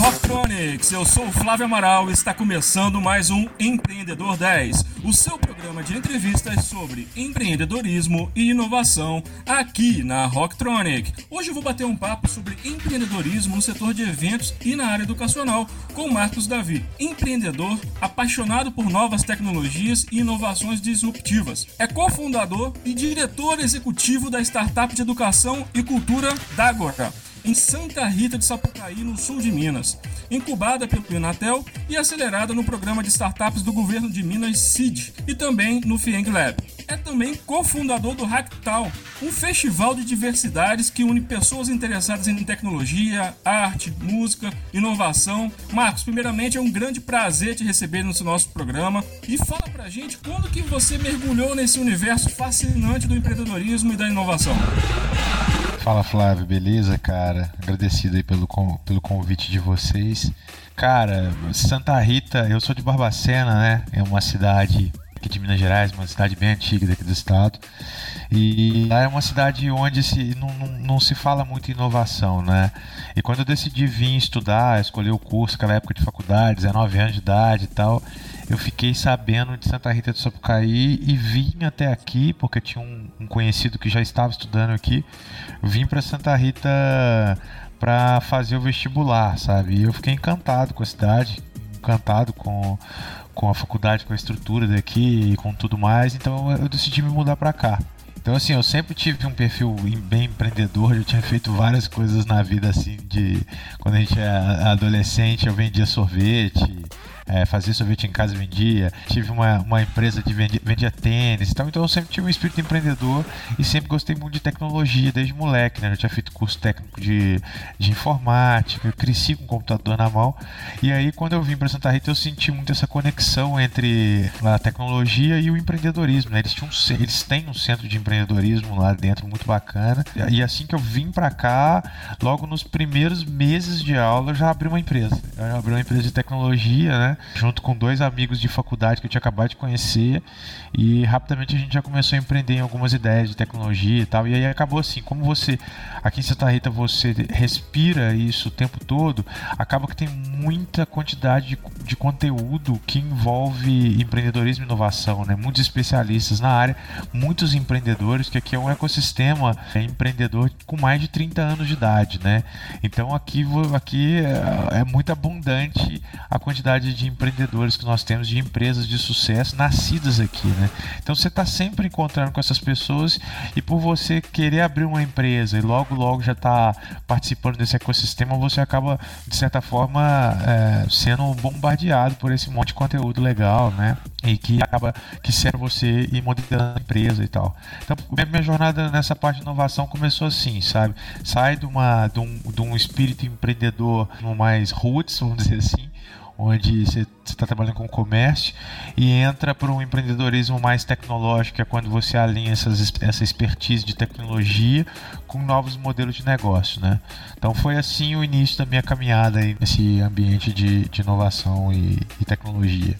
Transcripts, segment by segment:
Rocktronics, eu sou o Flávio Amaral e está começando mais um Empreendedor 10, o seu programa de entrevistas sobre empreendedorismo e inovação aqui na Rocktronic. Hoje eu vou bater um papo sobre empreendedorismo no setor de eventos e na área educacional com Marcos Davi, empreendedor apaixonado por novas tecnologias e inovações disruptivas. É cofundador e diretor executivo da startup de educação e cultura Dagora em Santa Rita de Sapucaí, no sul de Minas, incubada pelo Inatel e acelerada no programa de startups do governo de Minas CID e também no Fieng Lab. É também cofundador do Hacktal, um festival de diversidades que une pessoas interessadas em tecnologia, arte, música, inovação. Marcos, primeiramente é um grande prazer te receber no nosso programa e fala pra gente quando que você mergulhou nesse universo fascinante do empreendedorismo e da inovação. Fala Flávio, beleza, cara? Agradecido aí pelo, pelo convite de vocês. Cara, Santa Rita, eu sou de Barbacena, né? É uma cidade aqui de Minas Gerais, uma cidade bem antiga daqui do estado. E lá é uma cidade onde se, não, não, não, se fala muito em inovação, né? E quando eu decidi vir estudar, escolher o curso, aquela época de faculdade, 19 anos de idade e tal, eu fiquei sabendo de Santa Rita do Sapucaí e vim até aqui, porque tinha um, um conhecido que já estava estudando aqui, vim para Santa Rita para fazer o vestibular, sabe? E eu fiquei encantado com a cidade, encantado com, com a faculdade, com a estrutura daqui e com tudo mais, então eu decidi me mudar para cá. Então, assim, eu sempre tive um perfil bem empreendedor, eu tinha feito várias coisas na vida, assim, de quando a gente é adolescente, eu vendia sorvete, é, fazia sorvete em casa e vendia. Tive uma, uma empresa de vendia, vendia tênis e tal. Então eu sempre tive um espírito empreendedor e sempre gostei muito de tecnologia desde moleque, né? Eu tinha feito curso técnico de, de informática, eu cresci com o computador na mão. E aí quando eu vim para Santa Rita eu senti muito essa conexão entre a tecnologia e o empreendedorismo, né? Eles, tinham eles têm um centro de empreendedorismo lá dentro muito bacana. E assim que eu vim para cá, logo nos primeiros meses de aula eu já abri uma empresa. Eu abri uma empresa de tecnologia, né? Junto com dois amigos de faculdade que eu tinha acabado de conhecer. E rapidamente a gente já começou a empreender em algumas ideias de tecnologia e tal. E aí acabou assim, como você aqui em Santa Rita você respira isso o tempo todo, acaba que tem muita quantidade de, de conteúdo que envolve empreendedorismo e inovação, né? Muitos especialistas na área, muitos empreendedores, que aqui é um ecossistema é empreendedor com mais de 30 anos de idade, né? Então aqui, aqui é, é muito abundante a quantidade de empreendedores que nós temos, de empresas de sucesso nascidas aqui, né? Então você está sempre encontrando com essas pessoas e por você querer abrir uma empresa e logo logo já está participando desse ecossistema, você acaba de certa forma é, sendo bombardeado por esse monte de conteúdo legal, né? E que acaba que serve você ir modelando a empresa e tal. Então minha jornada nessa parte de inovação começou assim, sabe? Sai de, uma, de, um, de um espírito empreendedor mais roots, vamos dizer assim, onde você está trabalhando com comércio e entra para um empreendedorismo mais tecnológico, que é quando você alinha essas, essa expertise de tecnologia com novos modelos de negócio, né? Então foi assim o início da minha caminhada nesse ambiente de, de inovação e, e tecnologia.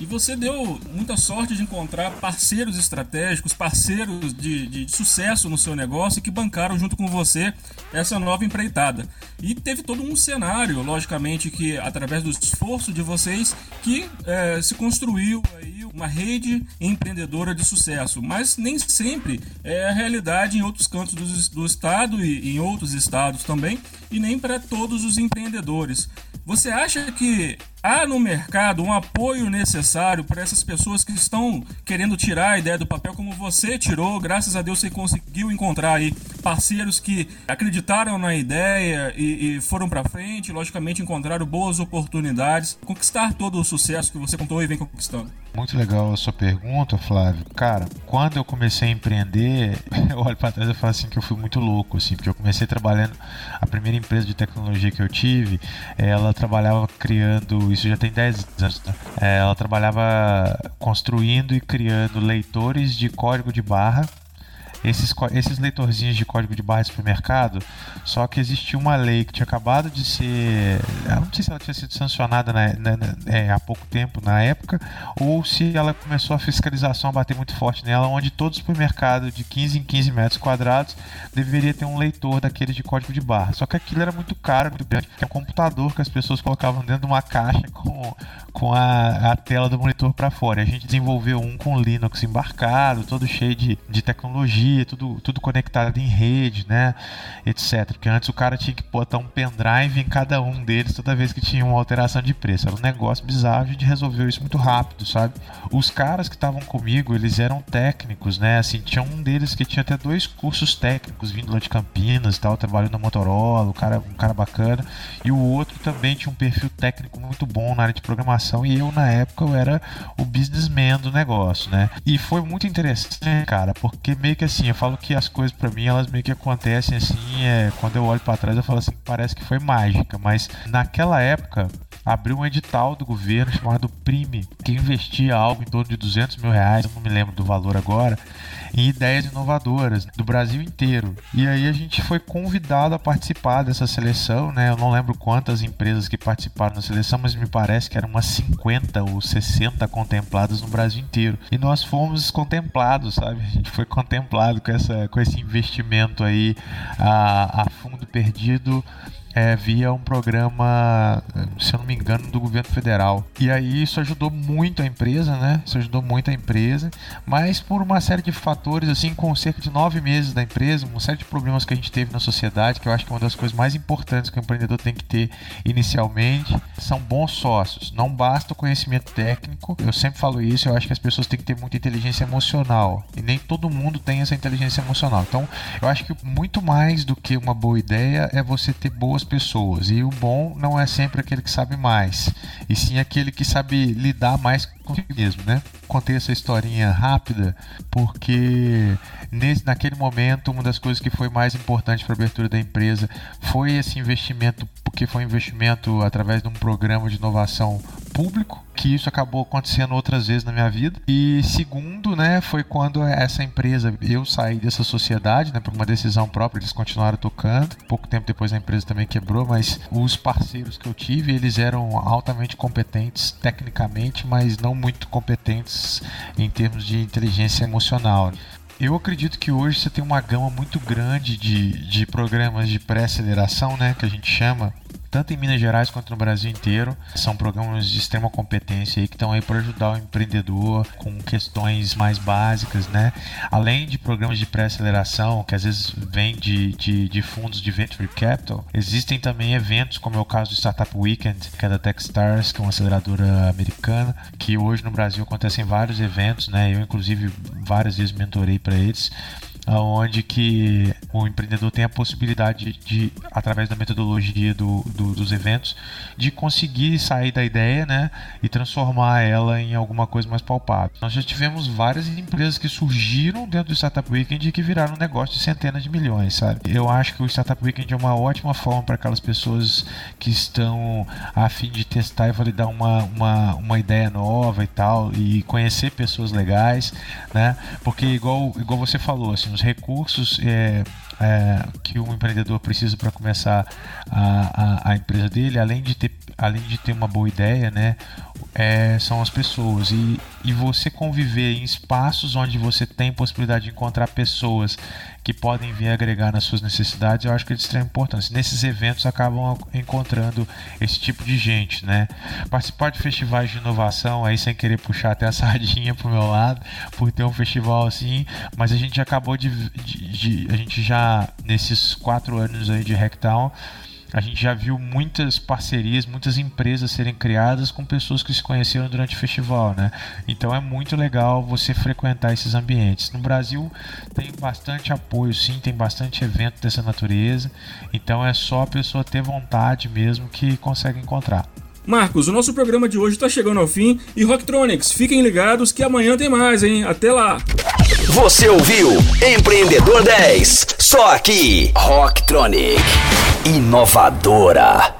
E você deu muita sorte de encontrar parceiros estratégicos, parceiros de, de, sucesso no seu negócio que bancaram junto com você essa nova empreitada. E teve todo um cenário, logicamente, que através do esforço de vocês, que é, se construiu aí uma rede empreendedora de sucesso. Mas nem sempre é a realidade em outros cantos do, do estado e em outros estados também, e nem para todos os empreendedores. Você acha que há no mercado um apoio necessário para essas pessoas que estão querendo tirar a ideia do papel como você tirou. Graças a Deus você conseguiu encontrar aí parceiros que acreditaram na ideia e, e foram para frente, logicamente encontraram boas oportunidades, conquistar todo o sucesso que você contou e vem conquistando. Muito legal a sua pergunta, Flávio. Cara, quando eu comecei a empreender, eu olho para trás e falo assim que eu fui muito louco, assim, porque eu comecei trabalhando a primeira empresa de tecnologia que eu tive, ela trabalhava criando isso já tem 10 anos. Né? É, ela trabalhava construindo e criando leitores de código de barra esses, esses leitorzinhos de código de barra de supermercado, só que existia uma lei que tinha acabado de ser. Eu não sei se ela tinha sido sancionada na, na, na, é, há pouco tempo na época, ou se ela começou a fiscalização a bater muito forte nela, onde todo supermercado de 15 em 15 metros quadrados deveria ter um leitor daquele de código de barra. Só que aquilo era muito caro, muito grande, que é um computador que as pessoas colocavam dentro de uma caixa com, com a, a tela do monitor para fora. E a gente desenvolveu um com Linux embarcado, todo cheio de, de tecnologia, tudo, tudo conectado em rede, né? Etc. Porque antes o cara tinha que botar um pendrive em cada um deles toda vez que tinha uma alteração de preço. Era um negócio bizarro, a gente resolveu isso muito rápido, sabe? Os caras que estavam comigo, eles eram técnicos, né? Assim, tinha um deles que tinha até dois cursos técnicos vindo lá de Campinas e tal, trabalhando na Motorola, um cara, um cara bacana. E o outro também tinha um perfil técnico muito bom na área de programação e eu, na época, eu era o businessman do negócio, né? E foi muito interessante, cara, porque meio que assim, eu falo que as coisas para mim, elas meio que acontecem assim, é, quando eu olho para trás, eu falo assim, parece que foi mágica, mas naquela época abriu um edital do governo chamado Prime, que investia algo em torno de 200 mil reais, eu não me lembro do valor agora, em ideias inovadoras do Brasil inteiro. E aí a gente foi convidado a participar dessa seleção, né? Eu não lembro quantas empresas que participaram da seleção, mas me parece que eram umas 50 ou 60 contempladas no Brasil inteiro. E nós fomos contemplados, sabe? A gente foi contemplado com, essa, com esse investimento aí a, a fundo perdido é, via um programa, se eu não me engano, do governo federal. E aí isso ajudou muito a empresa, né? Isso ajudou muito a empresa, mas por uma série de fatores, assim, com cerca de nove meses da empresa, uma série de problemas que a gente teve na sociedade, que eu acho que é uma das coisas mais importantes que o empreendedor tem que ter inicialmente, são bons sócios. Não basta o conhecimento técnico, eu sempre falo isso, eu acho que as pessoas têm que ter muita inteligência emocional. E nem todo mundo tem essa inteligência emocional. Então, eu acho que muito mais do que uma boa ideia é você ter boas boas pessoas. E o bom não é sempre aquele que sabe mais, e sim aquele que sabe lidar mais consigo mesmo, né? Contei essa historinha rápida porque nesse, naquele momento uma das coisas que foi mais importante para a abertura da empresa foi esse investimento, porque foi um investimento através de um programa de inovação público, que isso acabou acontecendo outras vezes na minha vida. E segundo, né, foi quando essa empresa, eu saí dessa sociedade, né, por uma decisão própria, eles continuaram tocando. Pouco tempo depois a empresa também quebrou, mas os parceiros que eu tive, eles eram altamente competentes tecnicamente, mas não muito competentes em termos de inteligência emocional. Eu acredito que hoje você tem uma gama muito grande de, de programas de pré-aceleração, né, que a gente chama, tanto em Minas Gerais quanto no Brasil inteiro. São programas de extrema competência aí que estão aí para ajudar o empreendedor com questões mais básicas, né? Além de programas de pré-aceleração, que às vezes vêm de, de, de, fundos de venture capital, existem também eventos, como é o caso do Startup Weekend, que é da Techstars, que é uma aceleradora americana, que hoje no Brasil acontecem vários eventos, né? Eu, inclusive, várias vezes mentorei para eles onde que o empreendedor tem a possibilidade de, através da metodologia do, do, dos eventos, de conseguir sair da ideia, né, e transformar ela em alguma coisa mais palpável. Nós já tivemos várias empresas que surgiram dentro do Startup Weekend e que viraram um negócio de centenas de milhões, sabe? Eu acho que o Startup Weekend é uma ótima forma para aquelas pessoas que estão a fim de testar e validar uma, uma, uma ideia nova e tal, e conhecer pessoas legais, né? Porque igual, igual você falou, assim, os recursos é, é, que um empreendedor precisa para começar a, a, a, empresa dele, além de ter, além de ter uma boa ideia, né, é, são as pessoas. E, e você conviver em espaços onde você tem possibilidade de encontrar pessoas que podem vir agregar nas suas necessidades, eu acho que é de extrema importância. Nesses eventos acabam encontrando esse tipo de gente, né? Participar de festivais de inovação, aí sem querer puxar até a sardinha pro meu lado, por ter um festival assim, mas a gente acabou de, de, de a gente já nesses quatro anos aí de Hacktown a gente já viu muitas parcerias, muitas empresas serem criadas com pessoas que se conheceram durante o festival, né? Então é muito legal você frequentar esses ambientes. No Brasil tem bastante apoio, sim, tem bastante evento dessa natureza. Então é só a pessoa ter vontade mesmo que consegue encontrar. Marcos, o nosso programa de hoje está chegando ao fim e Rocktronics, fiquem ligados que amanhã tem mais, hein? Até lá! Você ouviu Empreendedor 10, só aqui, Rocktronic, inovadora.